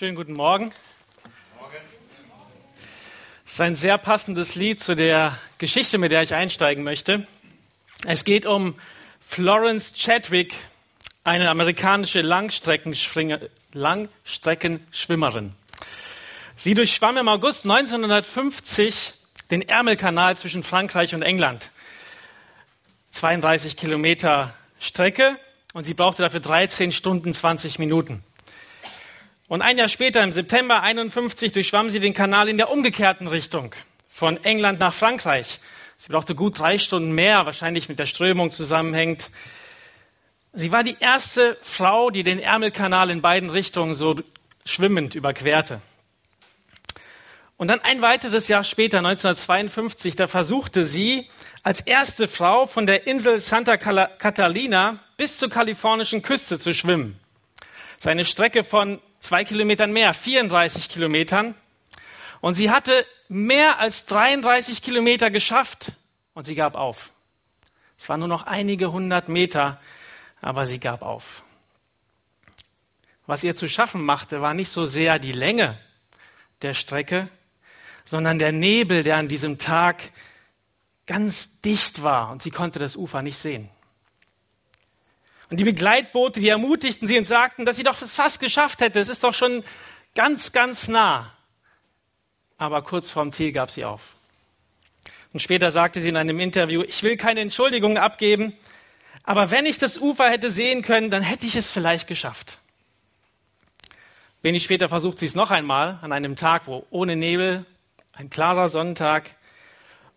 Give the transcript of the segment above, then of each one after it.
Schönen guten Morgen. Das ist ein sehr passendes Lied zu der Geschichte, mit der ich einsteigen möchte. Es geht um Florence Chadwick, eine amerikanische Langstreckenschwimmerin. Sie durchschwamm im August 1950 den Ärmelkanal zwischen Frankreich und England. 32 Kilometer Strecke und sie brauchte dafür 13 Stunden 20 Minuten. Und ein Jahr später, im September 51, durchschwamm sie den Kanal in der umgekehrten Richtung, von England nach Frankreich. Sie brauchte gut drei Stunden mehr, wahrscheinlich mit der Strömung zusammenhängt. Sie war die erste Frau, die den Ärmelkanal in beiden Richtungen so schwimmend überquerte. Und dann ein weiteres Jahr später, 1952, da versuchte sie als erste Frau von der Insel Santa Catalina bis zur kalifornischen Küste zu schwimmen. Seine Strecke von zwei Kilometern mehr, 34 Kilometern. Und sie hatte mehr als 33 Kilometer geschafft und sie gab auf. Es waren nur noch einige hundert Meter, aber sie gab auf. Was ihr zu schaffen machte, war nicht so sehr die Länge der Strecke, sondern der Nebel, der an diesem Tag ganz dicht war und sie konnte das Ufer nicht sehen. Und die Begleitboote, die ermutigten sie und sagten, dass sie doch es fast geschafft hätte. Es ist doch schon ganz, ganz nah. Aber kurz vorm Ziel gab sie auf. Und später sagte sie in einem Interview, ich will keine Entschuldigungen abgeben, aber wenn ich das Ufer hätte sehen können, dann hätte ich es vielleicht geschafft. Wenig später versucht sie es noch einmal, an einem Tag, wo ohne Nebel, ein klarer Sonntag,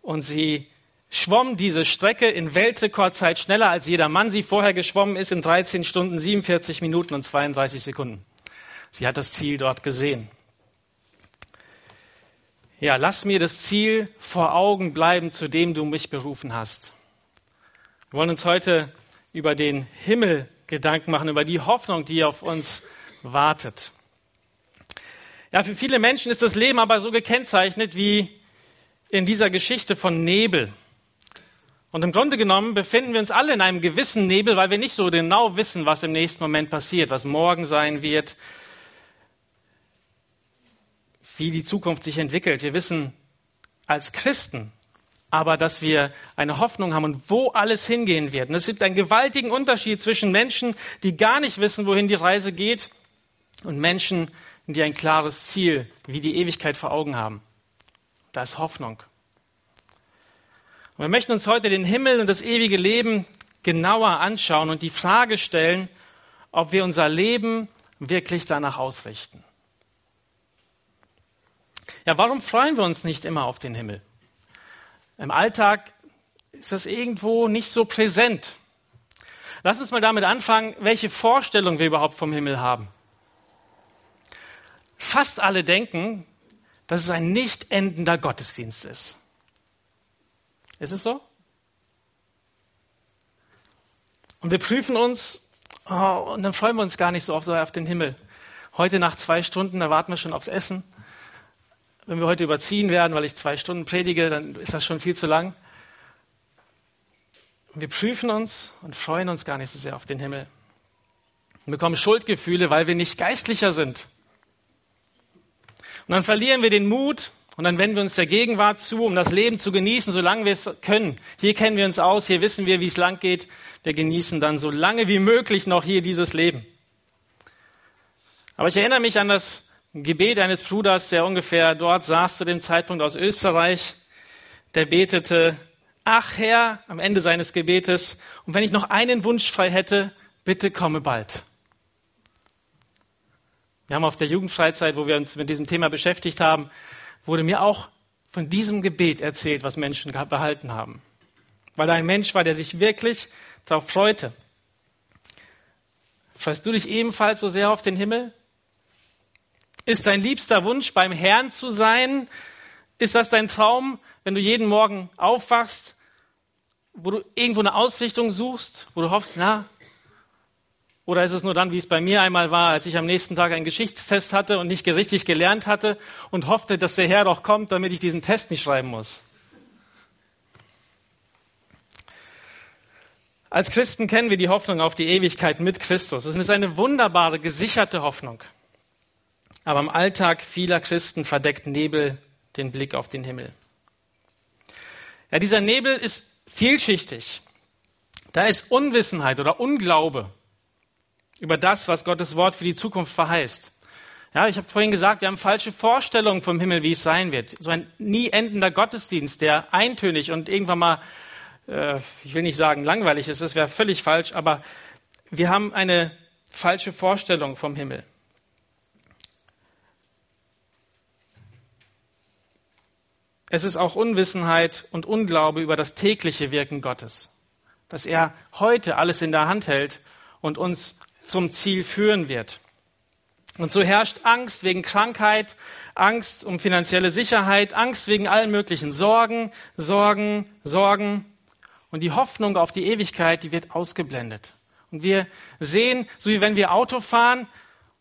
und sie schwamm diese Strecke in Weltrekordzeit schneller als jeder Mann sie vorher geschwommen ist, in 13 Stunden, 47 Minuten und 32 Sekunden. Sie hat das Ziel dort gesehen. Ja, lass mir das Ziel vor Augen bleiben, zu dem du mich berufen hast. Wir wollen uns heute über den Himmel Gedanken machen, über die Hoffnung, die auf uns wartet. Ja, für viele Menschen ist das Leben aber so gekennzeichnet wie in dieser Geschichte von Nebel. Und im Grunde genommen befinden wir uns alle in einem gewissen Nebel, weil wir nicht so genau wissen, was im nächsten Moment passiert, was morgen sein wird, wie die Zukunft sich entwickelt. Wir wissen als Christen aber, dass wir eine Hoffnung haben und wo alles hingehen wird. Und es gibt einen gewaltigen Unterschied zwischen Menschen, die gar nicht wissen, wohin die Reise geht, und Menschen, die ein klares Ziel, wie die Ewigkeit vor Augen haben. Da ist Hoffnung. Und wir möchten uns heute den Himmel und das ewige Leben genauer anschauen und die Frage stellen, ob wir unser Leben wirklich danach ausrichten. Ja, warum freuen wir uns nicht immer auf den Himmel? Im Alltag ist das irgendwo nicht so präsent. Lass uns mal damit anfangen, welche Vorstellung wir überhaupt vom Himmel haben. Fast alle denken, dass es ein nicht endender Gottesdienst ist. Ist es so? Und wir prüfen uns oh, und dann freuen wir uns gar nicht so oft auf den Himmel. Heute nach zwei Stunden, da warten wir schon aufs Essen. Wenn wir heute überziehen werden, weil ich zwei Stunden predige, dann ist das schon viel zu lang. wir prüfen uns und freuen uns gar nicht so sehr auf den Himmel. Wir bekommen Schuldgefühle, weil wir nicht geistlicher sind. Und dann verlieren wir den Mut und dann wenden wir uns der Gegenwart zu, um das Leben zu genießen, solange wir es können. Hier kennen wir uns aus, hier wissen wir, wie es lang geht. Wir genießen dann so lange wie möglich noch hier dieses Leben. Aber ich erinnere mich an das Gebet eines Bruders, der ungefähr dort saß zu dem Zeitpunkt aus Österreich. Der betete, ach Herr, am Ende seines Gebetes, und wenn ich noch einen Wunsch frei hätte, bitte komme bald. Wir haben auf der Jugendfreizeit, wo wir uns mit diesem Thema beschäftigt haben, wurde mir auch von diesem Gebet erzählt, was Menschen behalten haben. Weil da ein Mensch war, der sich wirklich darauf freute. Freust du dich ebenfalls so sehr auf den Himmel? Ist dein liebster Wunsch, beim Herrn zu sein? Ist das dein Traum, wenn du jeden Morgen aufwachst, wo du irgendwo eine Ausrichtung suchst, wo du hoffst, na, oder ist es nur dann, wie es bei mir einmal war, als ich am nächsten Tag einen Geschichtstest hatte und nicht richtig gelernt hatte und hoffte, dass der Herr doch kommt, damit ich diesen Test nicht schreiben muss? Als Christen kennen wir die Hoffnung auf die Ewigkeit mit Christus. Es ist eine wunderbare, gesicherte Hoffnung. Aber im Alltag vieler Christen verdeckt Nebel den Blick auf den Himmel. Ja, dieser Nebel ist vielschichtig. Da ist Unwissenheit oder Unglaube über das, was Gottes Wort für die Zukunft verheißt. Ja, ich habe vorhin gesagt, wir haben falsche Vorstellungen vom Himmel, wie es sein wird. So ein nie endender Gottesdienst, der eintönig und irgendwann mal, äh, ich will nicht sagen langweilig ist, das wäre völlig falsch, aber wir haben eine falsche Vorstellung vom Himmel. Es ist auch Unwissenheit und Unglaube über das tägliche Wirken Gottes, dass er heute alles in der Hand hält und uns zum Ziel führen wird. Und so herrscht Angst wegen Krankheit, Angst um finanzielle Sicherheit, Angst wegen allen möglichen Sorgen, Sorgen, Sorgen. Und die Hoffnung auf die Ewigkeit, die wird ausgeblendet. Und wir sehen, so wie wenn wir Auto fahren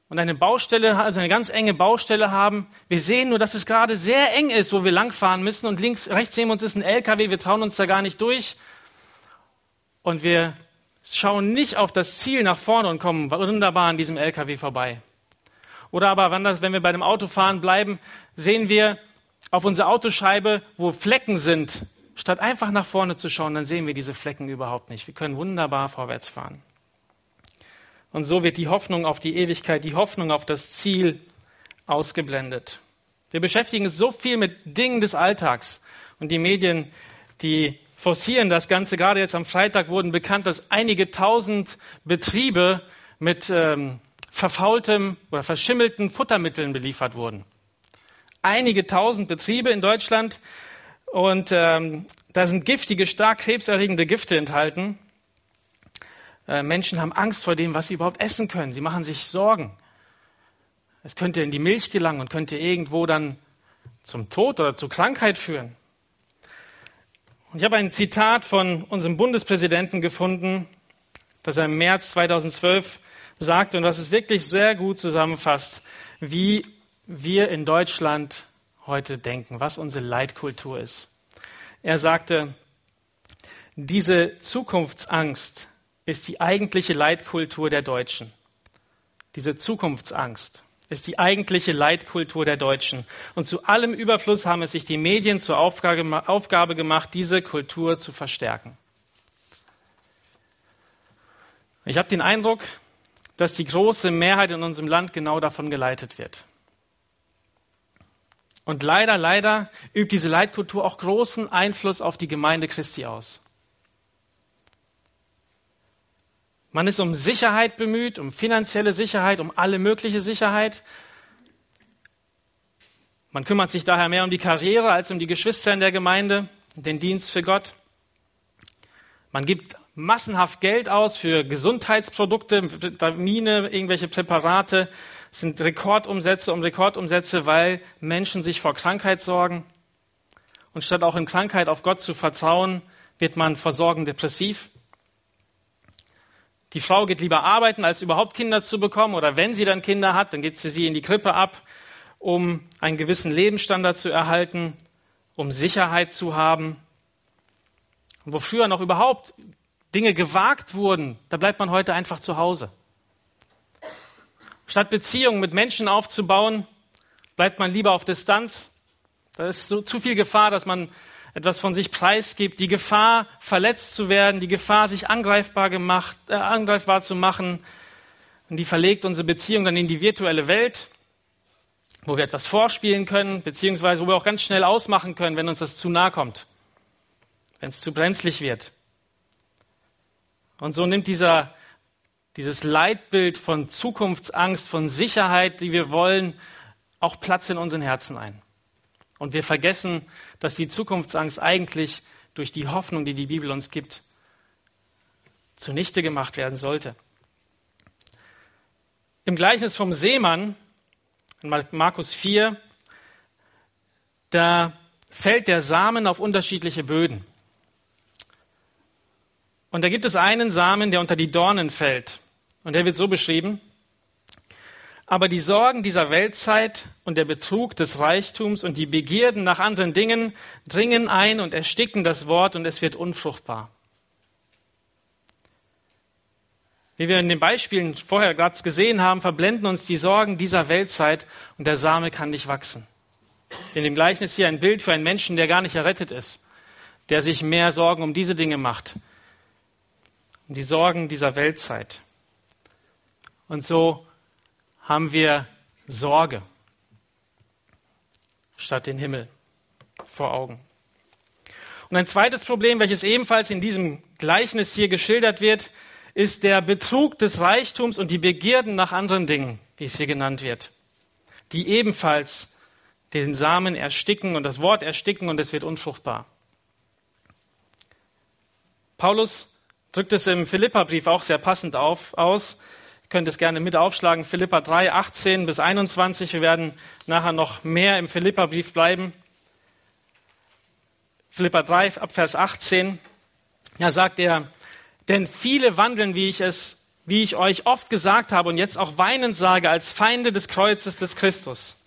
und eine Baustelle, also eine ganz enge Baustelle haben, wir sehen nur, dass es gerade sehr eng ist, wo wir langfahren müssen und links, rechts neben uns ist ein LKW, wir trauen uns da gar nicht durch. Und wir schauen nicht auf das Ziel nach vorne und kommen wunderbar an diesem LKW vorbei. Oder aber, wenn wir bei dem Autofahren bleiben, sehen wir auf unserer Autoscheibe, wo Flecken sind. Statt einfach nach vorne zu schauen, dann sehen wir diese Flecken überhaupt nicht. Wir können wunderbar vorwärts fahren. Und so wird die Hoffnung auf die Ewigkeit, die Hoffnung auf das Ziel ausgeblendet. Wir beschäftigen uns so viel mit Dingen des Alltags. Und die Medien, die forcieren das Ganze. Gerade jetzt am Freitag wurden bekannt, dass einige tausend Betriebe mit ähm, verfaultem oder verschimmelten Futtermitteln beliefert wurden. Einige tausend Betriebe in Deutschland und ähm, da sind giftige, stark krebserregende Gifte enthalten. Äh, Menschen haben Angst vor dem, was sie überhaupt essen können. Sie machen sich Sorgen. Es könnte in die Milch gelangen und könnte irgendwo dann zum Tod oder zur Krankheit führen. Und ich habe ein Zitat von unserem Bundespräsidenten gefunden, das er im März 2012 sagte und was es wirklich sehr gut zusammenfasst, wie wir in Deutschland heute denken, was unsere Leitkultur ist. Er sagte, diese Zukunftsangst ist die eigentliche Leitkultur der Deutschen. Diese Zukunftsangst ist die eigentliche Leitkultur der Deutschen. Und zu allem Überfluss haben es sich die Medien zur Aufgabe gemacht, diese Kultur zu verstärken. Ich habe den Eindruck, dass die große Mehrheit in unserem Land genau davon geleitet wird. Und leider, leider übt diese Leitkultur auch großen Einfluss auf die Gemeinde Christi aus. Man ist um Sicherheit bemüht, um finanzielle Sicherheit, um alle mögliche Sicherheit. Man kümmert sich daher mehr um die Karriere als um die Geschwister in der Gemeinde, den Dienst für Gott. Man gibt massenhaft Geld aus für Gesundheitsprodukte, Vitamine, irgendwelche Präparate. Es sind Rekordumsätze um Rekordumsätze, weil Menschen sich vor Krankheit sorgen. Und statt auch in Krankheit auf Gott zu vertrauen, wird man vor Sorgen depressiv. Die Frau geht lieber arbeiten, als überhaupt Kinder zu bekommen. Oder wenn sie dann Kinder hat, dann geht sie sie in die Krippe ab, um einen gewissen Lebensstandard zu erhalten, um Sicherheit zu haben. Und wo früher noch überhaupt Dinge gewagt wurden, da bleibt man heute einfach zu Hause. Statt Beziehungen mit Menschen aufzubauen, bleibt man lieber auf Distanz. Da ist so zu viel Gefahr, dass man etwas von sich preisgibt. Die Gefahr, verletzt zu werden, die Gefahr, sich angreifbar, gemacht, äh, angreifbar zu machen. Und die verlegt unsere Beziehung dann in die virtuelle Welt, wo wir etwas vorspielen können, beziehungsweise wo wir auch ganz schnell ausmachen können, wenn uns das zu nahe kommt, wenn es zu brenzlig wird. Und so nimmt dieser, dieses Leitbild von Zukunftsangst, von Sicherheit, die wir wollen, auch Platz in unseren Herzen ein. Und wir vergessen, dass die Zukunftsangst eigentlich durch die Hoffnung, die die Bibel uns gibt, zunichte gemacht werden sollte. Im Gleichnis vom Seemann, in Markus 4, da fällt der Samen auf unterschiedliche Böden. Und da gibt es einen Samen, der unter die Dornen fällt. Und der wird so beschrieben. Aber die Sorgen dieser Weltzeit und der Betrug des Reichtums und die Begierden nach anderen Dingen dringen ein und ersticken das Wort und es wird unfruchtbar. Wie wir in den Beispielen vorher gerade gesehen haben, verblenden uns die Sorgen dieser Weltzeit und der Same kann nicht wachsen. In dem Gleichnis hier ein Bild für einen Menschen, der gar nicht errettet ist, der sich mehr Sorgen um diese Dinge macht, um die Sorgen dieser Weltzeit. Und so haben wir Sorge statt den Himmel vor Augen. Und ein zweites Problem, welches ebenfalls in diesem Gleichnis hier geschildert wird, ist der Betrug des Reichtums und die Begierden nach anderen Dingen, wie es hier genannt wird, die ebenfalls den Samen ersticken und das Wort ersticken und es wird unfruchtbar. Paulus drückt es im Philipperbrief auch sehr passend auf, aus. Könnt es gerne mit aufschlagen. Philippa 3, 18 bis 21. Wir werden nachher noch mehr im Philipperbrief bleiben. Philippa 3, ab Vers 18. Da sagt er, denn viele wandeln, wie ich es, wie ich euch oft gesagt habe und jetzt auch weinend sage, als Feinde des Kreuzes des Christus.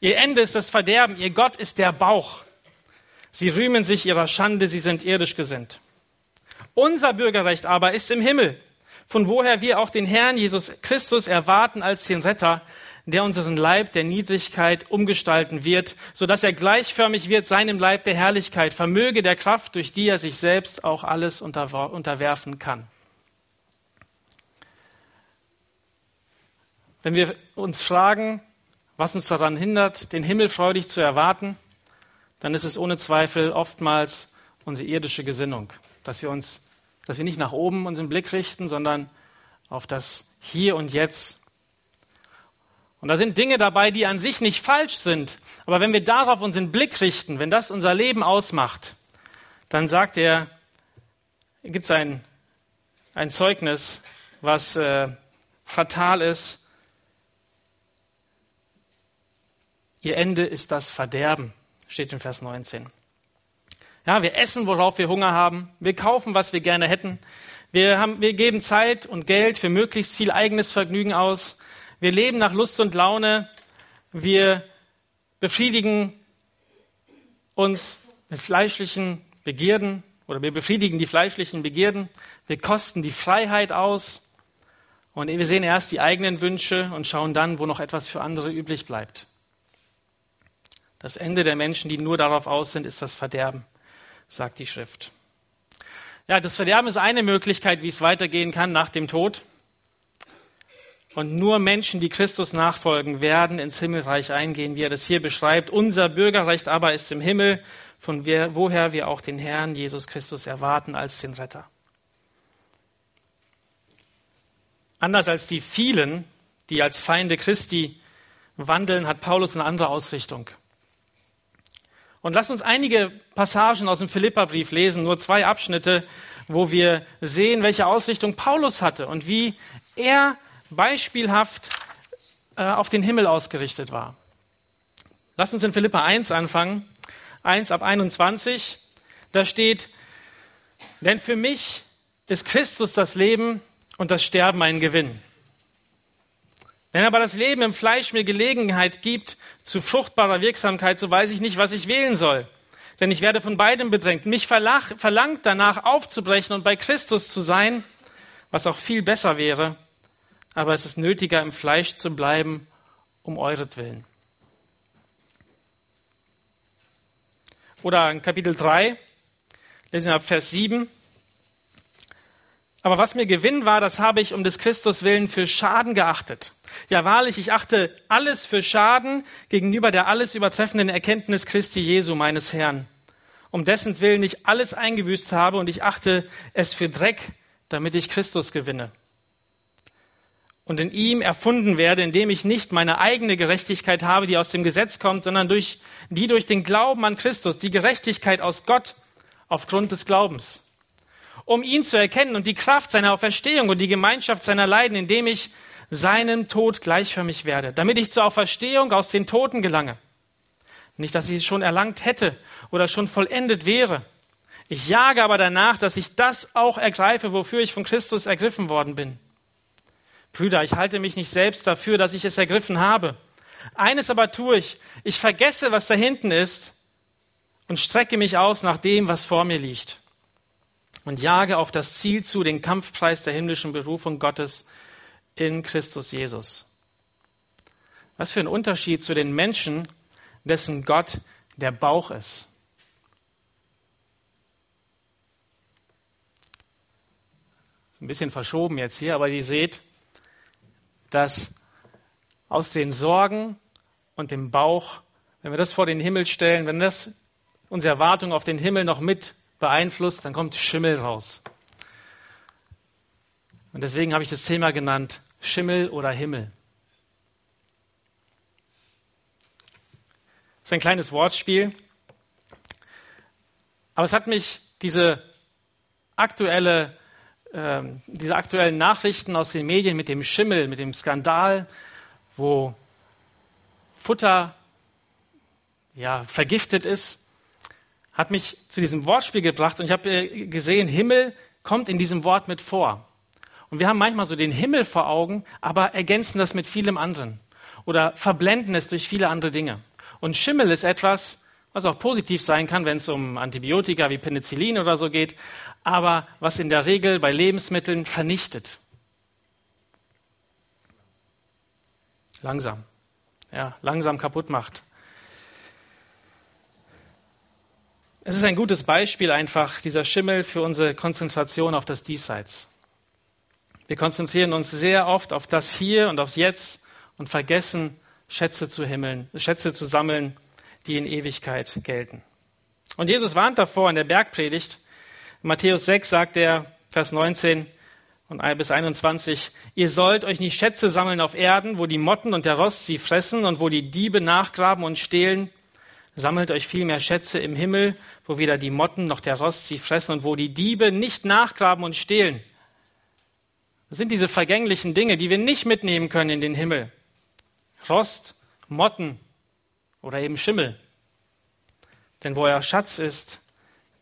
Ihr Ende ist das Verderben, ihr Gott ist der Bauch. Sie rühmen sich ihrer Schande, sie sind irdisch gesinnt. Unser Bürgerrecht aber ist im Himmel, von woher wir auch den Herrn Jesus Christus erwarten als den Retter, der unseren Leib der Niedrigkeit umgestalten wird, so dass er gleichförmig wird seinem Leib der Herrlichkeit, vermöge der Kraft, durch die er sich selbst auch alles unterwerfen kann. Wenn wir uns fragen, was uns daran hindert, den Himmel freudig zu erwarten, dann ist es ohne Zweifel oftmals unsere irdische Gesinnung, dass wir uns, dass wir nicht nach oben unseren Blick richten, sondern auf das Hier und Jetzt und da sind Dinge dabei, die an sich nicht falsch sind. Aber wenn wir darauf unseren Blick richten, wenn das unser Leben ausmacht, dann sagt er, gibt es ein, ein Zeugnis, was äh, fatal ist. Ihr Ende ist das Verderben, steht in Vers 19. Ja, wir essen, worauf wir Hunger haben. Wir kaufen, was wir gerne hätten. Wir, haben, wir geben Zeit und Geld für möglichst viel eigenes Vergnügen aus. Wir leben nach Lust und Laune. Wir befriedigen uns mit fleischlichen Begierden oder wir befriedigen die fleischlichen Begierden. Wir kosten die Freiheit aus. Und wir sehen erst die eigenen Wünsche und schauen dann, wo noch etwas für andere übrig bleibt. Das Ende der Menschen, die nur darauf aus sind, ist das Verderben, sagt die Schrift. Ja, das Verderben ist eine Möglichkeit, wie es weitergehen kann nach dem Tod. Und nur Menschen, die Christus nachfolgen, werden ins Himmelreich eingehen, wie er das hier beschreibt. Unser Bürgerrecht aber ist im Himmel, von woher wir auch den Herrn Jesus Christus erwarten als den Retter. Anders als die vielen, die als Feinde Christi wandeln, hat Paulus eine andere Ausrichtung. Und lasst uns einige Passagen aus dem Philipperbrief lesen, nur zwei Abschnitte, wo wir sehen, welche Ausrichtung Paulus hatte und wie er beispielhaft äh, auf den Himmel ausgerichtet war. Lass uns in Philippa 1 anfangen, 1 ab 21. Da steht, denn für mich ist Christus das Leben und das Sterben ein Gewinn. Wenn aber das Leben im Fleisch mir Gelegenheit gibt zu fruchtbarer Wirksamkeit, so weiß ich nicht, was ich wählen soll. Denn ich werde von beidem bedrängt. Mich verlangt danach aufzubrechen und bei Christus zu sein, was auch viel besser wäre aber es ist nötiger, im Fleisch zu bleiben, um euretwillen. Oder in Kapitel 3, lesen wir ab Vers 7. Aber was mir Gewinn war, das habe ich um des Christus willen für Schaden geachtet. Ja, wahrlich, ich achte alles für Schaden gegenüber der alles übertreffenden Erkenntnis Christi Jesu, meines Herrn, um dessen Willen ich alles eingebüßt habe und ich achte es für Dreck, damit ich Christus gewinne und in ihm erfunden werde, indem ich nicht meine eigene Gerechtigkeit habe, die aus dem Gesetz kommt, sondern durch, die durch den Glauben an Christus, die Gerechtigkeit aus Gott aufgrund des Glaubens. Um ihn zu erkennen und die Kraft seiner Auferstehung und die Gemeinschaft seiner Leiden, indem ich seinem Tod gleichförmig werde, damit ich zur Auferstehung aus den Toten gelange. Nicht, dass ich es schon erlangt hätte oder schon vollendet wäre. Ich jage aber danach, dass ich das auch ergreife, wofür ich von Christus ergriffen worden bin. Brüder, ich halte mich nicht selbst dafür, dass ich es ergriffen habe. Eines aber tue ich, ich vergesse, was da hinten ist und strecke mich aus nach dem, was vor mir liegt. Und jage auf das Ziel zu, den Kampfpreis der himmlischen Berufung Gottes in Christus Jesus. Was für ein Unterschied zu den Menschen, dessen Gott der Bauch ist. Ein bisschen verschoben jetzt hier, aber ihr seht, dass aus den Sorgen und dem Bauch, wenn wir das vor den Himmel stellen, wenn das unsere Erwartung auf den Himmel noch mit beeinflusst, dann kommt Schimmel raus. Und deswegen habe ich das Thema genannt, Schimmel oder Himmel. Das ist ein kleines Wortspiel. Aber es hat mich diese aktuelle, äh, diese aktuellen Nachrichten aus den Medien mit dem Schimmel, mit dem Skandal, wo Futter ja, vergiftet ist, hat mich zu diesem Wortspiel gebracht und ich habe äh, gesehen, Himmel kommt in diesem Wort mit vor. Und wir haben manchmal so den Himmel vor Augen, aber ergänzen das mit vielem anderen oder verblenden es durch viele andere Dinge. Und Schimmel ist etwas, was auch positiv sein kann, wenn es um Antibiotika wie Penicillin oder so geht, aber was in der Regel bei Lebensmitteln vernichtet. Langsam. Ja, langsam kaputt macht. Es ist ein gutes Beispiel einfach, dieser Schimmel für unsere Konzentration auf das Diesseits. Wir konzentrieren uns sehr oft auf das Hier und aufs Jetzt und vergessen, Schätze zu himmeln, Schätze zu sammeln, die in Ewigkeit gelten. Und Jesus warnt davor in der Bergpredigt. In Matthäus 6 sagt er, Vers 19 und bis 21, ihr sollt euch nicht Schätze sammeln auf Erden, wo die Motten und der Rost sie fressen und wo die Diebe nachgraben und stehlen, Sammelt euch vielmehr Schätze im Himmel, wo weder die Motten noch der Rost sie fressen und wo die Diebe nicht nachgraben und stehlen. Das sind diese vergänglichen Dinge, die wir nicht mitnehmen können in den Himmel. Rost, Motten oder eben Schimmel. Denn wo euer Schatz ist,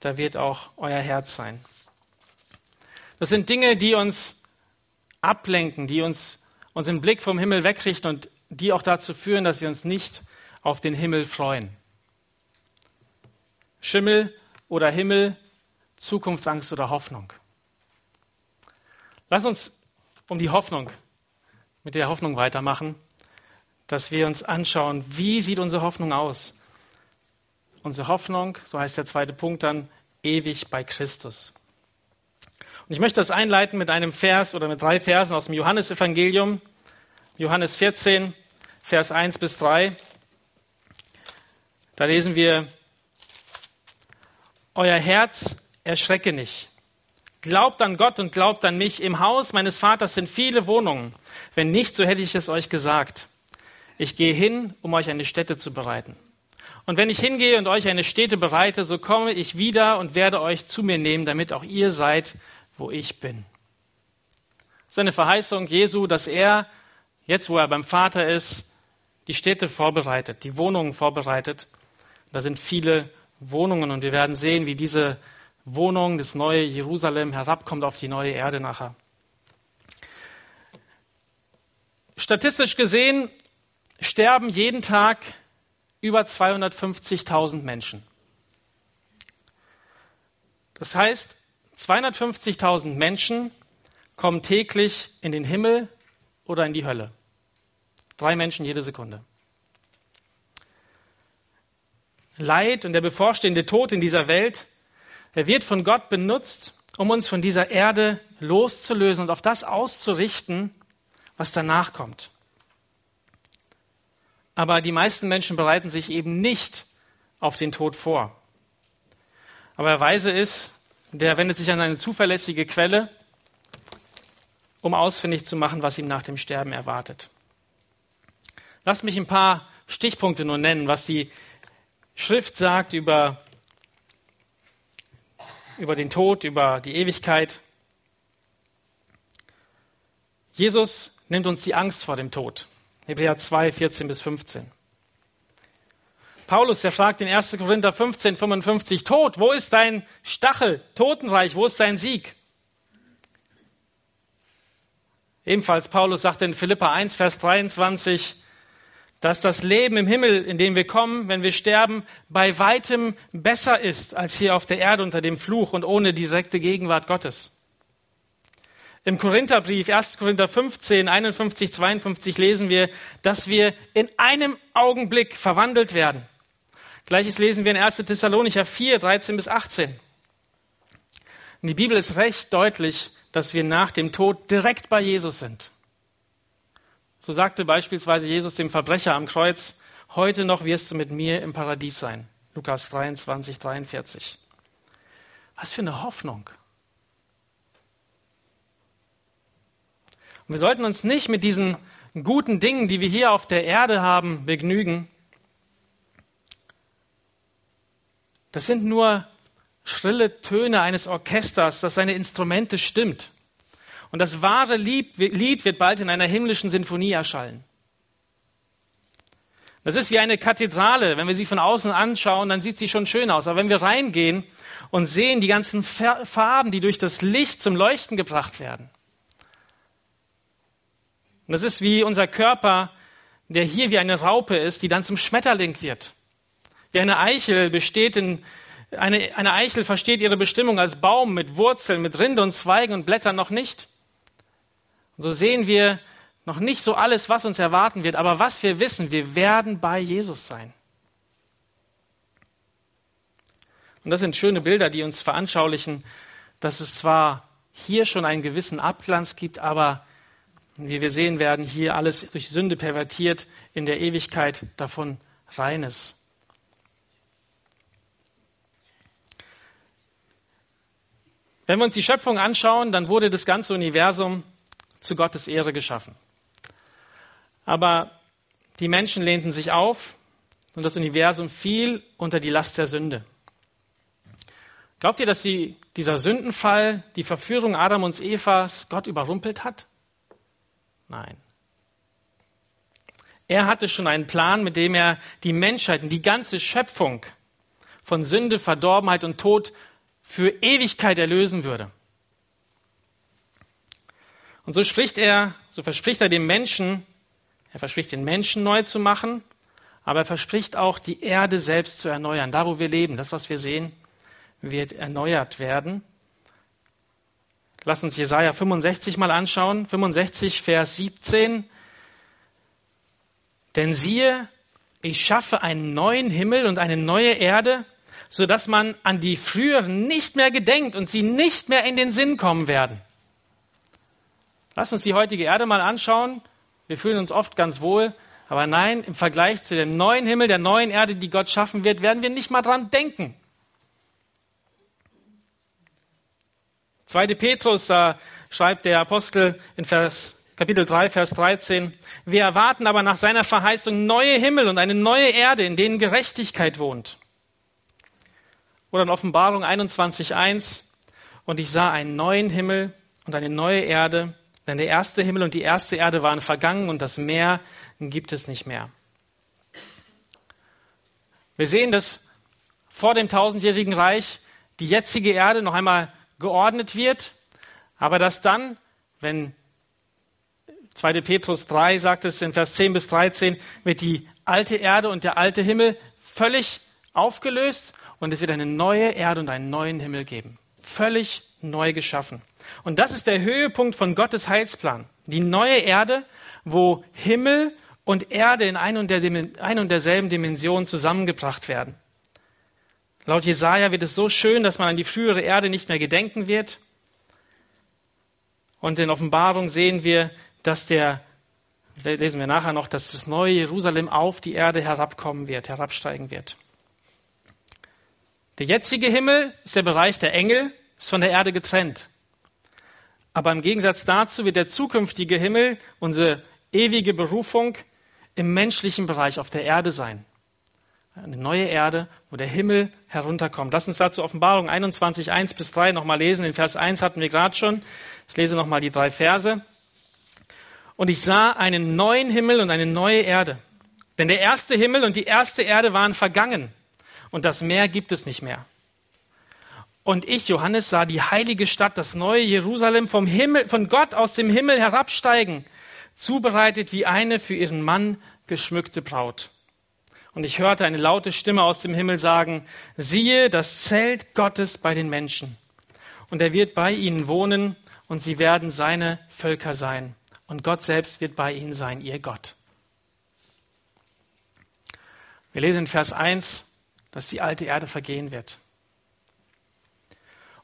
da wird auch euer Herz sein. Das sind Dinge, die uns ablenken, die uns unseren Blick vom Himmel wegrichten und die auch dazu führen, dass wir uns nicht auf den Himmel freuen. Schimmel oder Himmel, Zukunftsangst oder Hoffnung. Lass uns um die Hoffnung, mit der Hoffnung weitermachen, dass wir uns anschauen, wie sieht unsere Hoffnung aus? Unsere Hoffnung, so heißt der zweite Punkt dann, ewig bei Christus. Und ich möchte das einleiten mit einem Vers oder mit drei Versen aus dem Johannesevangelium, Johannes 14, Vers 1 bis 3. Da lesen wir, euer Herz erschrecke nicht. Glaubt an Gott und glaubt an mich. Im Haus meines Vaters sind viele Wohnungen. Wenn nicht, so hätte ich es euch gesagt. Ich gehe hin, um euch eine Stätte zu bereiten. Und wenn ich hingehe und euch eine Stätte bereite, so komme ich wieder und werde euch zu mir nehmen, damit auch ihr seid, wo ich bin. Seine Verheißung Jesu, dass er, jetzt wo er beim Vater ist, die Städte vorbereitet, die Wohnungen vorbereitet. Da sind viele Wohnungen und wir werden sehen, wie diese Wohnung, das neue Jerusalem herabkommt auf die neue Erde nachher. Statistisch gesehen sterben jeden Tag über 250.000 Menschen. Das heißt, 250.000 Menschen kommen täglich in den Himmel oder in die Hölle. Drei Menschen jede Sekunde. Leid und der bevorstehende Tod in dieser Welt, er wird von Gott benutzt, um uns von dieser Erde loszulösen und auf das auszurichten, was danach kommt. Aber die meisten Menschen bereiten sich eben nicht auf den Tod vor. Aber der Weise ist, der wendet sich an eine zuverlässige Quelle, um ausfindig zu machen, was ihm nach dem Sterben erwartet. Lass mich ein paar Stichpunkte nur nennen, was die Schrift sagt über, über den Tod, über die Ewigkeit. Jesus nimmt uns die Angst vor dem Tod. Hebräer 2, 14 bis 15. Paulus, der fragt in 1. Korinther 15, 55, Tod, wo ist dein Stachel? Totenreich, wo ist dein Sieg? Ebenfalls Paulus sagt in Philippa 1, Vers 23, dass das Leben im Himmel, in dem wir kommen, wenn wir sterben, bei weitem besser ist als hier auf der Erde unter dem Fluch und ohne direkte Gegenwart Gottes. Im Korintherbrief, 1. Korinther 15, 51, 52 lesen wir, dass wir in einem Augenblick verwandelt werden. Gleiches lesen wir in 1. Thessalonicher 4, 13 bis 18. Und die Bibel ist recht deutlich, dass wir nach dem Tod direkt bei Jesus sind. So sagte beispielsweise Jesus dem Verbrecher am Kreuz, heute noch wirst du mit mir im Paradies sein. Lukas 23, 43. Was für eine Hoffnung. Und wir sollten uns nicht mit diesen guten Dingen, die wir hier auf der Erde haben, begnügen. Das sind nur schrille Töne eines Orchesters, das seine Instrumente stimmt. Und das wahre Lied wird bald in einer himmlischen Sinfonie erschallen. Das ist wie eine Kathedrale. Wenn wir sie von außen anschauen, dann sieht sie schon schön aus. Aber wenn wir reingehen und sehen die ganzen Farben, die durch das Licht zum Leuchten gebracht werden, und das ist wie unser Körper, der hier wie eine Raupe ist, die dann zum Schmetterling wird. Wie eine Eichel besteht in, eine, eine Eichel versteht ihre Bestimmung als Baum mit Wurzeln, mit Rinde und Zweigen und Blättern noch nicht. So sehen wir noch nicht so alles, was uns erwarten wird, aber was wir wissen, wir werden bei Jesus sein. Und das sind schöne Bilder, die uns veranschaulichen, dass es zwar hier schon einen gewissen Abglanz gibt, aber wie wir sehen werden, hier alles durch Sünde pervertiert, in der Ewigkeit davon reines. Wenn wir uns die Schöpfung anschauen, dann wurde das ganze Universum zu Gottes Ehre geschaffen. Aber die Menschen lehnten sich auf und das Universum fiel unter die Last der Sünde. Glaubt ihr, dass die, dieser Sündenfall, die Verführung Adam und Evas Gott überrumpelt hat? Nein. Er hatte schon einen Plan, mit dem er die Menschheit und die ganze Schöpfung von Sünde, Verdorbenheit und Tod für Ewigkeit erlösen würde. Und so spricht er, so verspricht er dem Menschen, er verspricht den Menschen neu zu machen, aber er verspricht auch die Erde selbst zu erneuern. Da, wo wir leben, das, was wir sehen, wird erneuert werden. Lass uns Jesaja 65 mal anschauen. 65, Vers 17. Denn siehe, ich schaffe einen neuen Himmel und eine neue Erde, so dass man an die früheren nicht mehr gedenkt und sie nicht mehr in den Sinn kommen werden. Lass uns die heutige Erde mal anschauen. Wir fühlen uns oft ganz wohl, aber nein, im Vergleich zu dem neuen Himmel, der neuen Erde, die Gott schaffen wird, werden wir nicht mal dran denken. 2. Petrus, da schreibt der Apostel in Vers, Kapitel 3, Vers 13, wir erwarten aber nach seiner Verheißung neue Himmel und eine neue Erde, in denen Gerechtigkeit wohnt. Oder in Offenbarung 21, 1, und ich sah einen neuen Himmel und eine neue Erde, denn der erste Himmel und die erste Erde waren vergangen und das Meer gibt es nicht mehr. Wir sehen, dass vor dem tausendjährigen Reich die jetzige Erde noch einmal geordnet wird, aber dass dann, wenn 2. Petrus 3 sagt es in Vers 10 bis 13, wird die alte Erde und der alte Himmel völlig aufgelöst und es wird eine neue Erde und einen neuen Himmel geben. Völlig neu geschaffen. Und das ist der Höhepunkt von Gottes Heilsplan. Die neue Erde, wo Himmel und Erde in ein und, der, ein und derselben Dimension zusammengebracht werden. Laut Jesaja wird es so schön, dass man an die frühere Erde nicht mehr gedenken wird. Und in Offenbarung sehen wir, dass der, lesen wir nachher noch, dass das neue Jerusalem auf die Erde herabkommen wird, herabsteigen wird. Der jetzige Himmel ist der Bereich der Engel, ist von der Erde getrennt. Aber im Gegensatz dazu wird der zukünftige Himmel, unsere ewige Berufung, im menschlichen Bereich auf der Erde sein eine neue Erde, wo der Himmel herunterkommt. Lass uns dazu Offenbarung 21, 1 bis 3 nochmal lesen. Den Vers 1 hatten wir gerade schon. Ich lese nochmal die drei Verse. Und ich sah einen neuen Himmel und eine neue Erde. Denn der erste Himmel und die erste Erde waren vergangen und das Meer gibt es nicht mehr. Und ich, Johannes, sah die heilige Stadt, das neue Jerusalem vom Himmel, von Gott aus dem Himmel herabsteigen, zubereitet wie eine für ihren Mann geschmückte Braut. Und ich hörte eine laute Stimme aus dem Himmel sagen, siehe das Zelt Gottes bei den Menschen. Und er wird bei ihnen wohnen und sie werden seine Völker sein. Und Gott selbst wird bei ihnen sein, ihr Gott. Wir lesen in Vers 1, dass die alte Erde vergehen wird.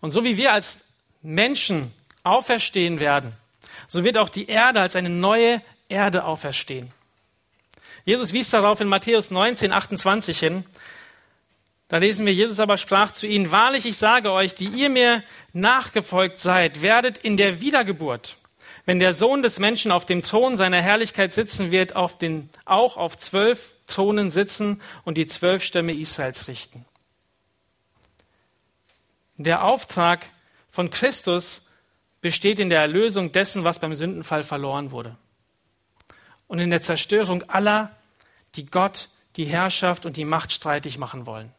Und so wie wir als Menschen auferstehen werden, so wird auch die Erde als eine neue Erde auferstehen. Jesus wies darauf in Matthäus 19, 28 hin. Da lesen wir, Jesus aber sprach zu ihnen, wahrlich, ich sage euch, die ihr mir nachgefolgt seid, werdet in der Wiedergeburt, wenn der Sohn des Menschen auf dem Thron seiner Herrlichkeit sitzen wird, auf den, auch auf zwölf Thronen sitzen und die zwölf Stämme Israels richten. Der Auftrag von Christus besteht in der Erlösung dessen, was beim Sündenfall verloren wurde. Und in der Zerstörung aller, die Gott, die Herrschaft und die Macht streitig machen wollen.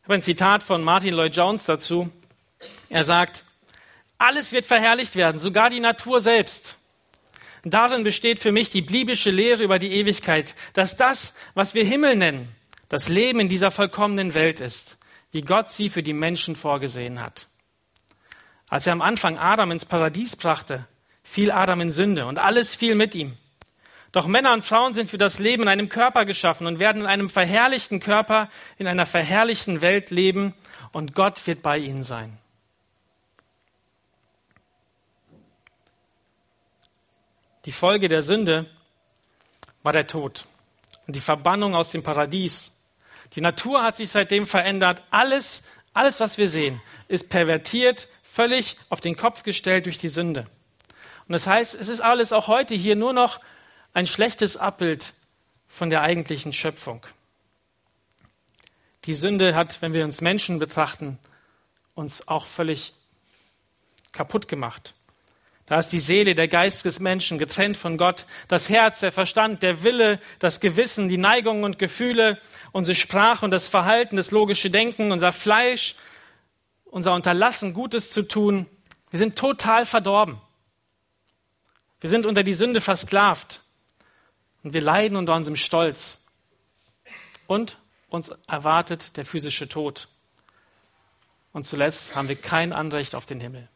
Ich habe ein Zitat von Martin Lloyd Jones dazu. Er sagt, alles wird verherrlicht werden, sogar die Natur selbst. Darin besteht für mich die biblische Lehre über die Ewigkeit, dass das, was wir Himmel nennen, das Leben in dieser vollkommenen Welt ist, wie Gott sie für die Menschen vorgesehen hat. Als er am Anfang Adam ins Paradies brachte, fiel Adam in Sünde und alles fiel mit ihm. Doch Männer und Frauen sind für das Leben in einem Körper geschaffen und werden in einem verherrlichten Körper, in einer verherrlichten Welt leben und Gott wird bei ihnen sein. Die Folge der Sünde war der Tod und die Verbannung aus dem Paradies. Die Natur hat sich seitdem verändert. Alles, alles, was wir sehen, ist pervertiert, völlig auf den Kopf gestellt durch die Sünde. Und das heißt, es ist alles auch heute hier nur noch ein schlechtes Abbild von der eigentlichen Schöpfung. Die Sünde hat, wenn wir uns Menschen betrachten, uns auch völlig kaputt gemacht. Da ist die Seele, der Geist des Menschen getrennt von Gott, das Herz, der Verstand, der Wille, das Gewissen, die Neigungen und Gefühle, unsere Sprache und das Verhalten, das logische Denken, unser Fleisch, unser Unterlassen, Gutes zu tun. Wir sind total verdorben. Wir sind unter die Sünde versklavt und wir leiden unter unserem Stolz. Und uns erwartet der physische Tod. Und zuletzt haben wir kein Anrecht auf den Himmel.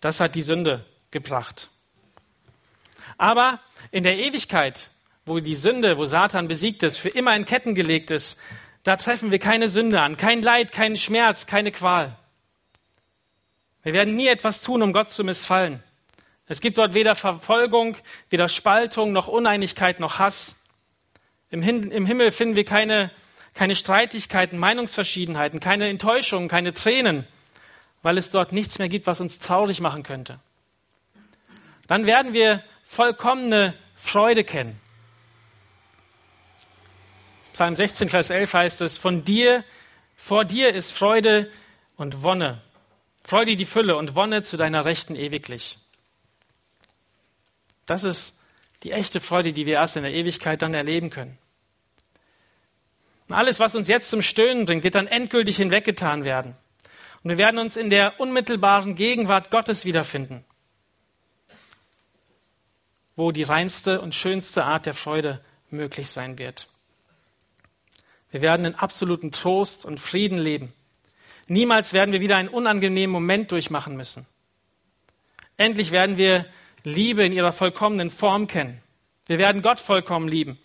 Das hat die Sünde gebracht. Aber in der Ewigkeit, wo die Sünde, wo Satan besiegt ist, für immer in Ketten gelegt ist, da treffen wir keine Sünde an, kein Leid, keinen Schmerz, keine Qual. Wir werden nie etwas tun, um Gott zu missfallen. Es gibt dort weder Verfolgung, weder Spaltung, noch Uneinigkeit, noch Hass. Im, Himmel finden wir keine, keine Streitigkeiten, Meinungsverschiedenheiten, keine Enttäuschungen, keine Tränen weil es dort nichts mehr gibt, was uns traurig machen könnte. Dann werden wir vollkommene Freude kennen. Psalm 16, Vers 11 heißt es, von dir, vor dir ist Freude und Wonne. Freude die Fülle und Wonne zu deiner Rechten ewiglich. Das ist die echte Freude, die wir erst in der Ewigkeit dann erleben können. alles, was uns jetzt zum Stöhnen bringt, wird dann endgültig hinweggetan werden. Und wir werden uns in der unmittelbaren Gegenwart Gottes wiederfinden, wo die reinste und schönste Art der Freude möglich sein wird. Wir werden in absoluten Trost und Frieden leben. Niemals werden wir wieder einen unangenehmen Moment durchmachen müssen. Endlich werden wir Liebe in ihrer vollkommenen Form kennen. Wir werden Gott vollkommen lieben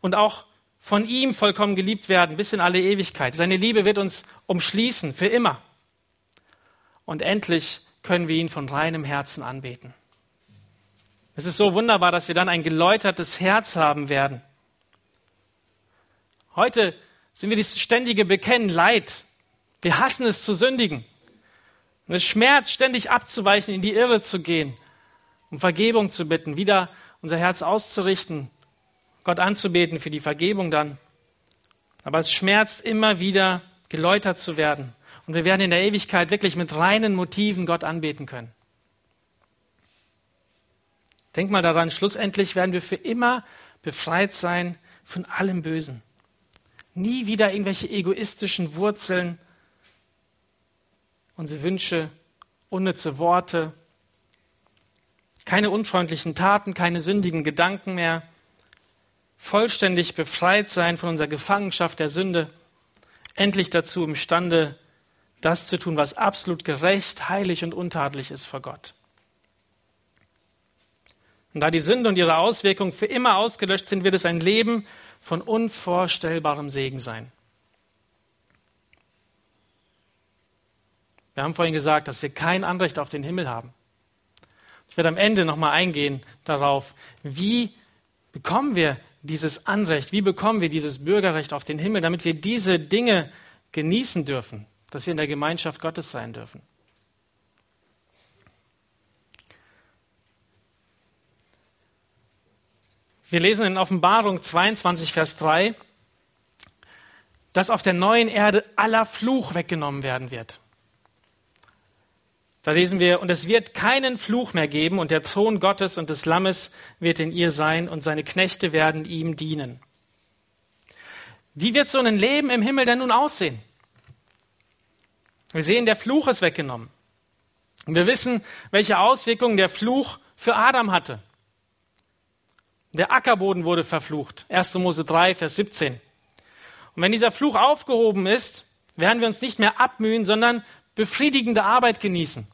und auch von ihm vollkommen geliebt werden bis in alle Ewigkeit. Seine Liebe wird uns umschließen für immer und endlich können wir ihn von reinem Herzen anbeten. Es ist so wunderbar, dass wir dann ein geläutertes Herz haben werden. Heute sind wir dieses ständige Bekennen Leid. Wir hassen es zu sündigen. Und es schmerzt, ständig abzuweichen, in die Irre zu gehen, um Vergebung zu bitten, wieder unser Herz auszurichten, Gott anzubeten für die Vergebung dann. Aber es schmerzt immer wieder, geläutert zu werden. Und wir werden in der Ewigkeit wirklich mit reinen Motiven Gott anbeten können. Denk mal daran, schlussendlich werden wir für immer befreit sein von allem Bösen. Nie wieder irgendwelche egoistischen Wurzeln, unsere Wünsche, unnütze Worte, Keine unfreundlichen Taten, keine sündigen Gedanken mehr. Vollständig befreit sein von unserer Gefangenschaft der Sünde. Endlich dazu imstande, das zu tun, was absolut gerecht, heilig und untadelig ist vor Gott. Und da die Sünde und ihre Auswirkungen für immer ausgelöscht sind, wird es ein Leben von unvorstellbarem Segen sein. Wir haben vorhin gesagt, dass wir kein Anrecht auf den Himmel haben. Ich werde am Ende nochmal eingehen darauf, wie bekommen wir dieses Anrecht, wie bekommen wir dieses Bürgerrecht auf den Himmel, damit wir diese Dinge genießen dürfen, dass wir in der Gemeinschaft Gottes sein dürfen. Wir lesen in Offenbarung 22, Vers 3, dass auf der neuen Erde aller Fluch weggenommen werden wird. Da lesen wir, und es wird keinen Fluch mehr geben, und der Thron Gottes und des Lammes wird in ihr sein, und seine Knechte werden ihm dienen. Wie wird so ein Leben im Himmel denn nun aussehen? Wir sehen, der Fluch ist weggenommen. Wir wissen, welche Auswirkungen der Fluch für Adam hatte. Der Ackerboden wurde verflucht. 1. Mose 3, Vers 17. Und wenn dieser Fluch aufgehoben ist, werden wir uns nicht mehr abmühen, sondern befriedigende Arbeit genießen.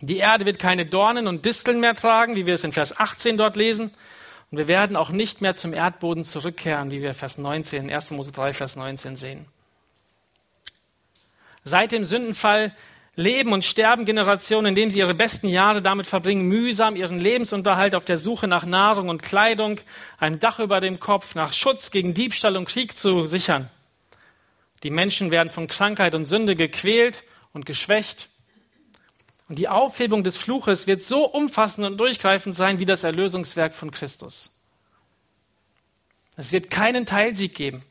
Die Erde wird keine Dornen und Disteln mehr tragen, wie wir es in Vers 18 dort lesen. Und wir werden auch nicht mehr zum Erdboden zurückkehren, wie wir Vers 19, 1. Mose 3, Vers 19 sehen. Seit dem Sündenfall leben und sterben Generationen, indem sie ihre besten Jahre damit verbringen, mühsam ihren Lebensunterhalt auf der Suche nach Nahrung und Kleidung, einem Dach über dem Kopf, nach Schutz gegen Diebstahl und Krieg zu sichern. Die Menschen werden von Krankheit und Sünde gequält und geschwächt. Und die Aufhebung des Fluches wird so umfassend und durchgreifend sein wie das Erlösungswerk von Christus. Es wird keinen Teilsieg geben.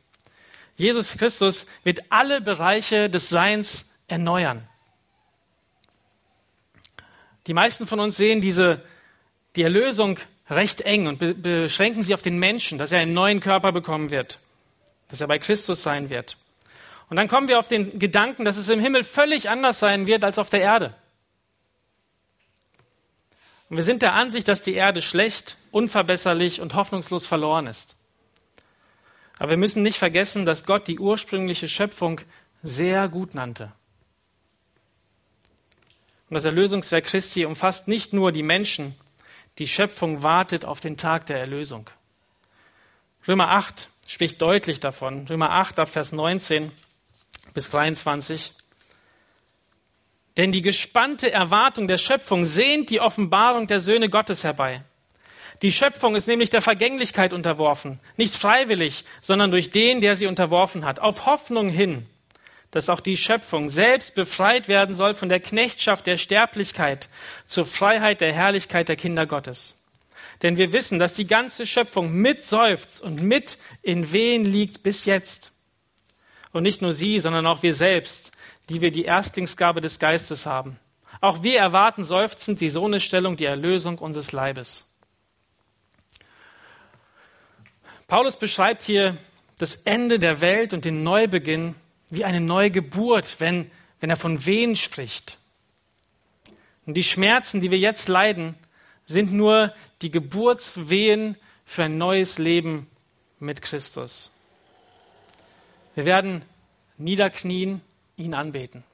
Jesus Christus wird alle Bereiche des Seins erneuern. Die meisten von uns sehen diese, die Erlösung recht eng und be beschränken sie auf den Menschen, dass er einen neuen Körper bekommen wird, dass er bei Christus sein wird. Und dann kommen wir auf den Gedanken, dass es im Himmel völlig anders sein wird als auf der Erde. Und wir sind der Ansicht, dass die Erde schlecht, unverbesserlich und hoffnungslos verloren ist. Aber wir müssen nicht vergessen, dass Gott die ursprüngliche Schöpfung sehr gut nannte. Und das Erlösungswerk Christi umfasst nicht nur die Menschen, die Schöpfung wartet auf den Tag der Erlösung. Römer 8 spricht deutlich davon. Römer 8 ab Vers 19 bis 23. Denn die gespannte Erwartung der Schöpfung sehnt die Offenbarung der Söhne Gottes herbei. Die Schöpfung ist nämlich der Vergänglichkeit unterworfen, nicht freiwillig, sondern durch den, der sie unterworfen hat, auf Hoffnung hin, dass auch die Schöpfung selbst befreit werden soll von der Knechtschaft der Sterblichkeit zur Freiheit der Herrlichkeit der Kinder Gottes. Denn wir wissen, dass die ganze Schöpfung mit seufzt und mit in Wehen liegt bis jetzt. Und nicht nur sie, sondern auch wir selbst, die wir die Erstlingsgabe des Geistes haben. Auch wir erwarten seufzend die Sohnestellung, die Erlösung unseres Leibes. Paulus beschreibt hier das Ende der Welt und den Neubeginn wie eine neue Geburt, wenn, wenn er von Wehen spricht. Und die Schmerzen, die wir jetzt leiden, sind nur die Geburtswehen für ein neues Leben mit Christus. Wir werden niederknien, ihn anbeten.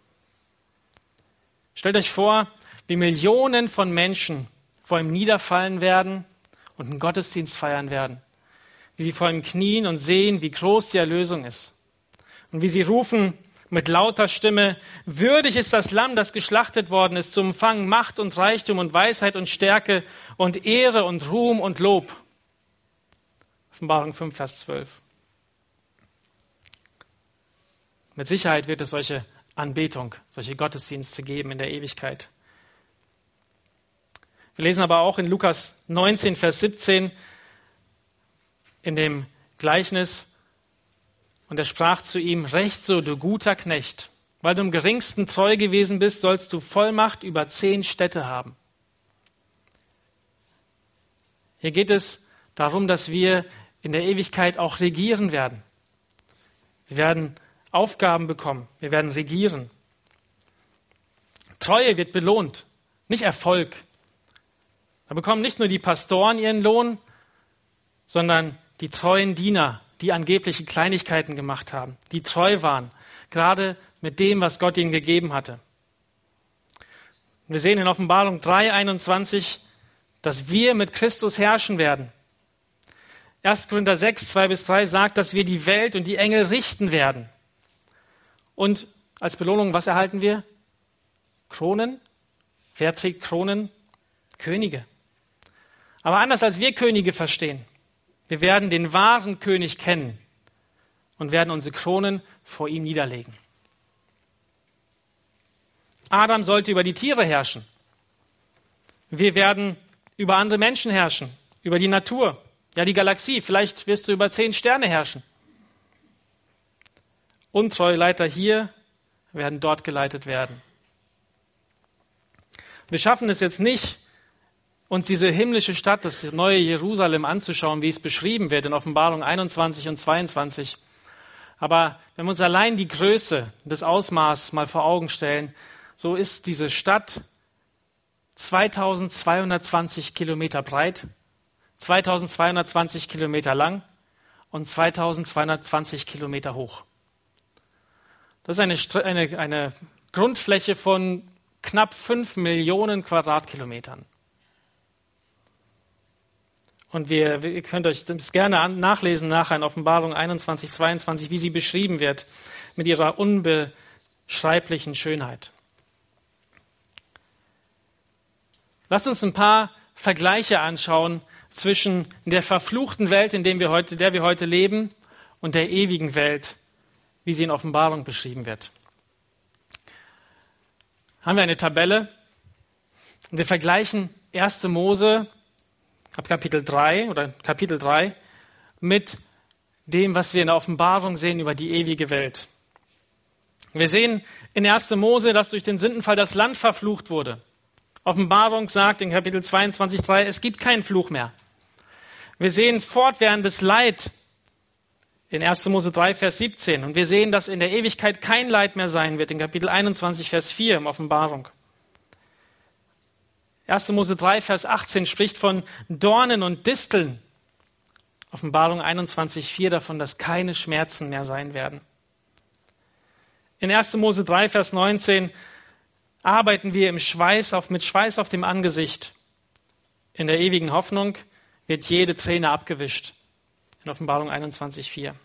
Stellt euch vor, wie Millionen von Menschen vor ihm niederfallen werden und einen Gottesdienst feiern werden. Wie sie vor ihm knien und sehen, wie groß die Erlösung ist und wie sie rufen mit lauter Stimme, würdig ist das Lamm, das geschlachtet worden ist, zu empfangen Macht und Reichtum und Weisheit und Stärke und Ehre und Ruhm und Lob. Offenbarung 5, Vers 12. Mit Sicherheit wird es solche Anbetung, solche Gottesdienste geben in der Ewigkeit. Wir lesen aber auch in Lukas 19, Vers 17 in dem Gleichnis, und er sprach zu ihm, Recht so, du guter Knecht, weil du im geringsten treu gewesen bist, sollst du Vollmacht über zehn Städte haben. Hier geht es darum, dass wir in der Ewigkeit auch regieren werden. Wir werden Aufgaben bekommen, wir werden regieren. Treue wird belohnt, nicht Erfolg, Da bekommen nicht nur die Pastoren ihren Lohn, sondern die treuen Diener, die angebliche Kleinigkeiten gemacht haben, die treu waren, gerade mit dem, was Gott ihnen gegeben hatte. Wir sehen in Offenbarung 3,21, dass wir mit Christus herrschen werden. 1. Korinther 6, 2 bis 3 sagt, dass wir die Welt und die Engel richten werden. Und als Belohnung, was erhalten wir? Kronen. Wer trägt Kronen? Könige. Aber anders als wir Könige verstehen. Wir werden den wahren König kennen und werden unsere Kronen vor ihm niederlegen. Adam sollte über die Tiere herrschen. Wir werden über andere Menschen herrschen, über die Natur, ja die Galaxie. Vielleicht wirst du über zehn Sterne herrschen. Untreue Leiter hier werden dort geleitet werden. Wir schaffen es jetzt nicht, uns diese himmlische Stadt, das neue Jerusalem anzuschauen, wie es beschrieben wird in Offenbarung 21 und 22. Aber wenn wir uns allein die Größe, das Ausmaß mal vor Augen stellen, so ist diese Stadt 2220 Kilometer breit, 2220 Kilometer lang und 2220 Kilometer hoch. Das ist eine, eine, eine Grundfläche von knapp 5 Millionen Quadratkilometern. Und wir, ihr könnt euch das gerne nachlesen nachher in Offenbarung 21, 22, wie sie beschrieben wird mit ihrer unbeschreiblichen Schönheit. Lasst uns ein paar Vergleiche anschauen zwischen der verfluchten Welt, in der wir heute, der wir heute leben, und der ewigen Welt, wie sie in Offenbarung beschrieben wird. Haben wir eine Tabelle. Wir vergleichen 1. Mose ab Kapitel 3 oder Kapitel 3 mit dem, was wir in der Offenbarung sehen über die ewige Welt. Wir sehen in 1. Mose, dass durch den Sündenfall das Land verflucht wurde. Offenbarung sagt in Kapitel 22,3, es gibt keinen Fluch mehr. Wir sehen fortwährendes Leid in 1. Mose 3, Vers 17. Und wir sehen, dass in der Ewigkeit kein Leid mehr sein wird in Kapitel 21, Vers 4 im Offenbarung. 1. Mose 3, Vers 18 spricht von Dornen und Disteln. Offenbarung 21, 4 davon, dass keine Schmerzen mehr sein werden. In 1. Mose 3, Vers 19 arbeiten wir im Schweiß auf, mit Schweiß auf dem Angesicht. In der ewigen Hoffnung wird jede Träne abgewischt. In Offenbarung 21, 4.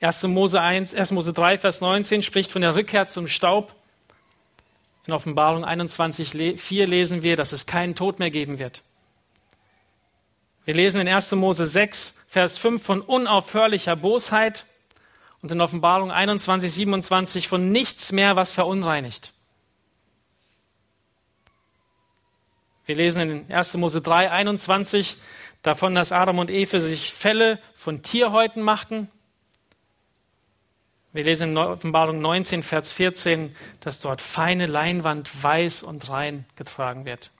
1. Mose 1, 1. Mose 3, Vers 19 spricht von der Rückkehr zum Staub. In Offenbarung 21, 4 lesen wir, dass es keinen Tod mehr geben wird. Wir lesen in 1. Mose 6, Vers 5 von unaufhörlicher Bosheit und in Offenbarung 21, 27 von nichts mehr, was verunreinigt. Wir lesen in 1. Mose 3, 21 davon, dass Adam und Eve sich Fälle von Tierhäuten machten wir lesen in Offenbarung 19, Vers 14, dass dort feine Leinwand weiß und rein getragen wird.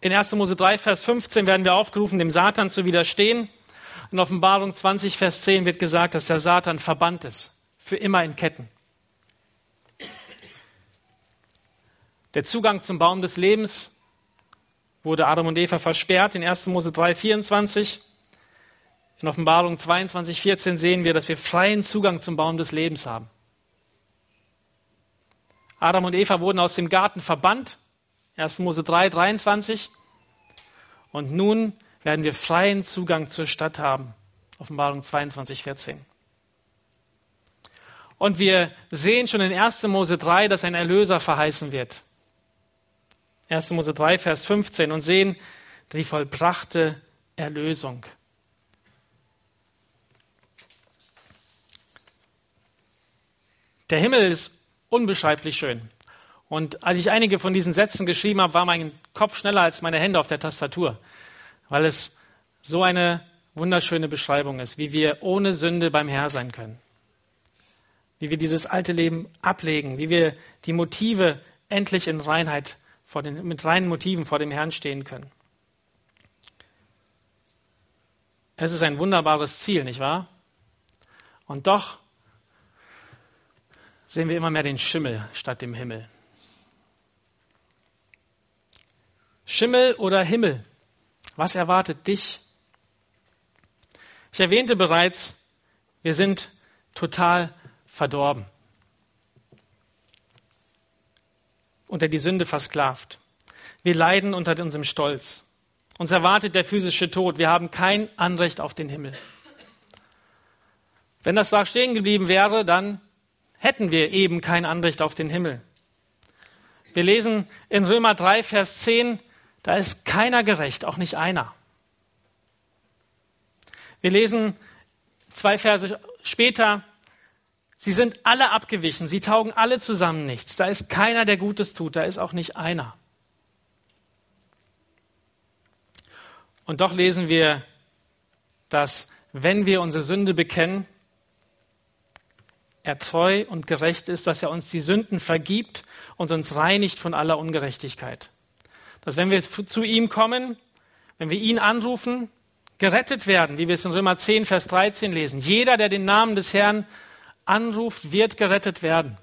In 1. Mose 3, Vers 15 werden wir aufgerufen, dem Satan zu widerstehen. In Offenbarung 20, Vers 10 wird gesagt, dass der Satan verbannt ist, für immer in Ketten. Der Zugang zum Baum des Lebens wurde Adam und Eva versperrt in 1. Mose 3, 24. In Offenbarung 22, 14 sehen wir, dass wir freien Zugang zum Baum des Lebens haben. Adam und Eva wurden aus dem Garten verbannt. 1. Mose 3, 23. Und nun werden wir freien Zugang zur Stadt haben. Offenbarung 22, 14. Und wir sehen schon in 1. Mose 3, dass ein Erlöser verheißen wird. 1. Mose 3, Vers 15 und sehen die vollbrachte Erlösung. Der Himmel ist unbeschreiblich schön. Und als ich einige von diesen Sätzen geschrieben habe, war mein Kopf schneller als meine Hände auf der Tastatur, weil es so eine wunderschöne Beschreibung ist, wie wir ohne Sünde beim Herr sein können. Wie wir dieses alte Leben ablegen, wie wir die Motive endlich in Reinheit vor den, mit reinen Motiven vor dem Herrn stehen können. Es ist ein wunderbares Ziel, nicht wahr? Und doch sehen wir immer mehr den Schimmel statt dem Himmel. Schimmel oder Himmel? Was erwartet dich? Ich erwähnte bereits, wir sind total verdorben. Unter die Sünde versklavt. Wir leiden unter unserem Stolz. Uns erwartet der physische Tod. Wir haben kein Anrecht auf den Himmel. Wenn das da stehen geblieben wäre, dann hätten wir eben kein Anrecht auf den Himmel. Wir lesen in Römer 3, Vers 10, da ist keiner gerecht, auch nicht einer. Wir lesen zwei Verse später, sie sind alle abgewichen, sie taugen alle zusammen nichts. Da ist keiner, der Gutes tut, da ist auch nicht einer. Und doch lesen wir, dass wenn wir unsere Sünde bekennen, er treu und gerecht ist, dass er uns die Sünden vergibt und uns reinigt von aller Ungerechtigkeit. Dass wenn wir zu ihm kommen, wenn wir ihn anrufen, gerettet werden, wie wir es in Römer 10, Vers 13 lesen. Jeder, der den Namen des Herrn anruft, wird gerettet werden.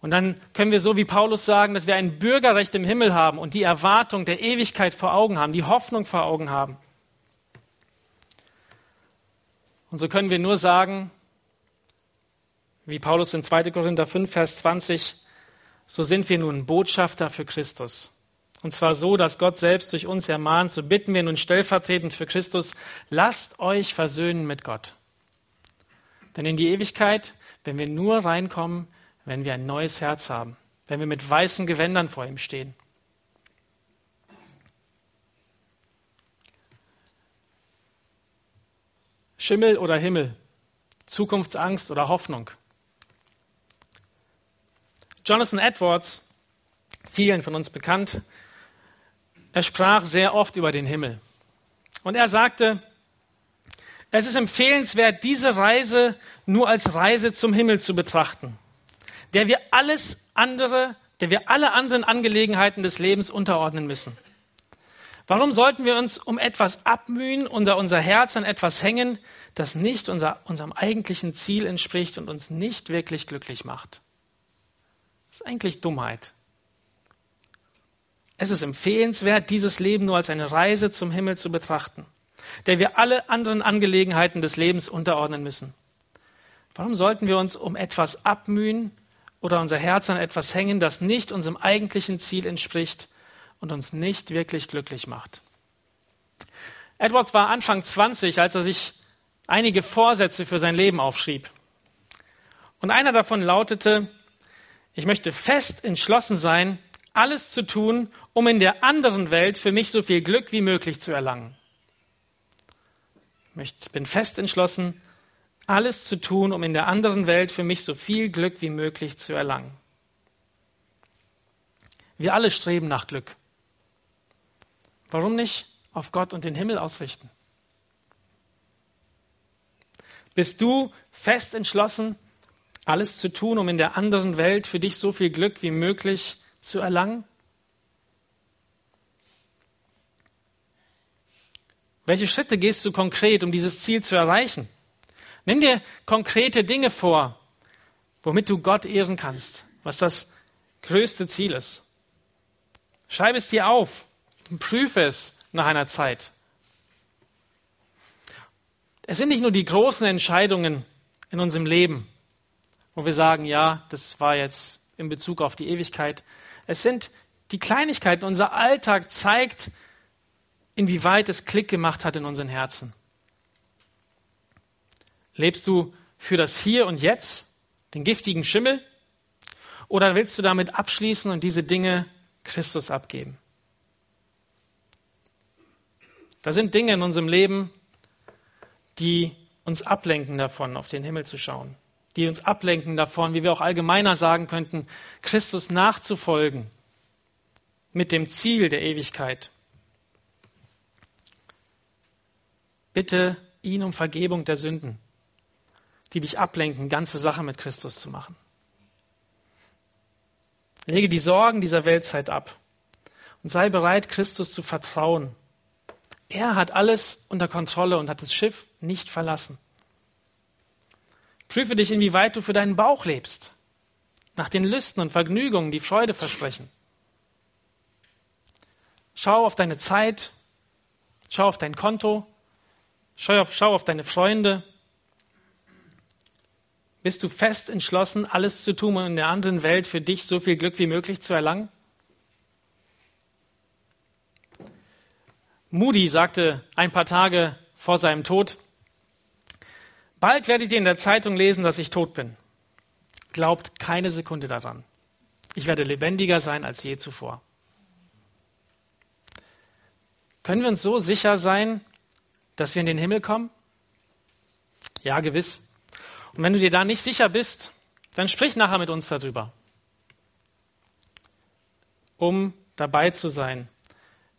Und dann können wir so wie Paulus sagen, dass wir ein Bürgerrecht im Himmel haben und die Erwartung der Ewigkeit vor Augen haben, die Hoffnung vor Augen haben. Und so können wir nur sagen, wie Paulus in 2. Korinther 5, Vers 20, so sind wir nun Botschafter für Christus. Und zwar so, dass Gott selbst durch uns ermahnt, so bitten wir nun stellvertretend für Christus, lasst euch versöhnen mit Gott. Denn in die Ewigkeit, wenn wir nur reinkommen, wenn wir ein neues Herz haben, wenn wir mit weißen Gewändern vor ihm stehen. Schimmel oder Himmel, Zukunftsangst oder Hoffnung. Jonathan Edwards, vielen von uns bekannt, er sprach sehr oft über den Himmel. Und er sagte, es ist empfehlenswert, diese Reise nur als Reise zum Himmel zu betrachten, der wir alles andere, der wir alle anderen Angelegenheiten des Lebens unterordnen müssen. Warum sollten wir uns um etwas abmühen, unter unser Herz an etwas hängen, das nicht unser, unserem eigentlichen Ziel entspricht und uns nicht wirklich glücklich macht? Ist eigentlich Dummheit. Es ist empfehlenswert, dieses Leben nur als eine Reise zum Himmel zu betrachten, der wir alle anderen Angelegenheiten des Lebens unterordnen müssen. Warum sollten wir uns um etwas abmühen oder unser Herz an etwas hängen, das nicht unserem eigentlichen Ziel entspricht und uns nicht wirklich glücklich macht? Edwards war Anfang 20, als er sich einige Vorsätze für sein Leben aufschrieb. Und einer davon lautete, ich möchte fest entschlossen sein, alles zu tun, um in der anderen Welt für mich so viel Glück wie möglich zu erlangen. Ich bin fest entschlossen, alles zu tun, um in der anderen Welt für mich so viel Glück wie möglich zu erlangen. Wir alle streben nach Glück. Warum nicht auf Gott und den Himmel ausrichten? Bist du fest entschlossen, alles zu tun, um in der anderen Welt für dich so viel Glück wie möglich zu erlangen? Welche Schritte gehst du konkret, um dieses Ziel zu erreichen? Nimm dir konkrete Dinge vor, womit du Gott ehren kannst, was das größte Ziel ist. Schreib es dir auf und prüfe es nach einer Zeit. Es sind nicht nur die großen Entscheidungen in unserem Leben, wo wir sagen, ja, das war jetzt in Bezug auf die Ewigkeit. Es sind die Kleinigkeiten. Unser Alltag zeigt, inwieweit es Klick gemacht hat in unseren Herzen. Lebst du für das Hier und Jetzt, den giftigen Schimmel? Oder willst du damit abschließen und diese Dinge Christus abgeben? Da sind Dinge in unserem Leben, die uns ablenken davon, auf den Himmel zu schauen die uns ablenken davon, wie wir auch allgemeiner sagen könnten, Christus nachzufolgen mit dem Ziel der Ewigkeit. Bitte ihn um Vergebung der Sünden, die dich ablenken, ganze Sache mit Christus zu machen. Lege die Sorgen dieser Weltzeit ab und sei bereit, Christus zu vertrauen. Er hat alles unter Kontrolle und hat das Schiff nicht verlassen. Prüfe dich, inwieweit du für deinen Bauch lebst, nach den Lüsten und Vergnügungen, die Freude versprechen. Schau auf deine Zeit, schau auf dein Konto, schau auf, schau auf deine Freunde. Bist du fest entschlossen, alles zu tun, um in der anderen Welt für dich so viel Glück wie möglich zu erlangen? Moody sagte ein paar Tage vor seinem Tod, bald werdet ihr in der Zeitung lesen, dass ich tot bin. Glaubt keine Sekunde daran. Ich werde lebendiger sein als je zuvor. Können wir uns so sicher sein, dass wir in den Himmel kommen? Ja, gewiss. Und wenn du dir da nicht sicher bist, dann sprich nachher mit uns darüber, um dabei zu sein,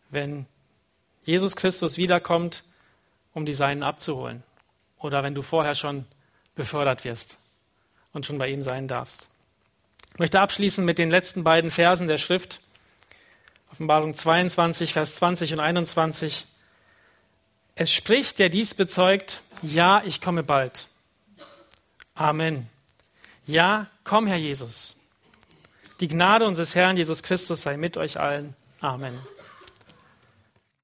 wenn Jesus Christus wiederkommt, um die Seinen abzuholen. Oder wenn du vorher schon befördert wirst und schon bei ihm sein darfst. Ich möchte abschließen mit den letzten beiden Versen der Schrift. Offenbarung 22, Vers 20 und 21. Es spricht, der dies bezeugt, ja, ich komme bald. Amen. Ja, komm, Herr Jesus. Die Gnade unseres Herrn Jesus Christus sei mit euch allen. Amen.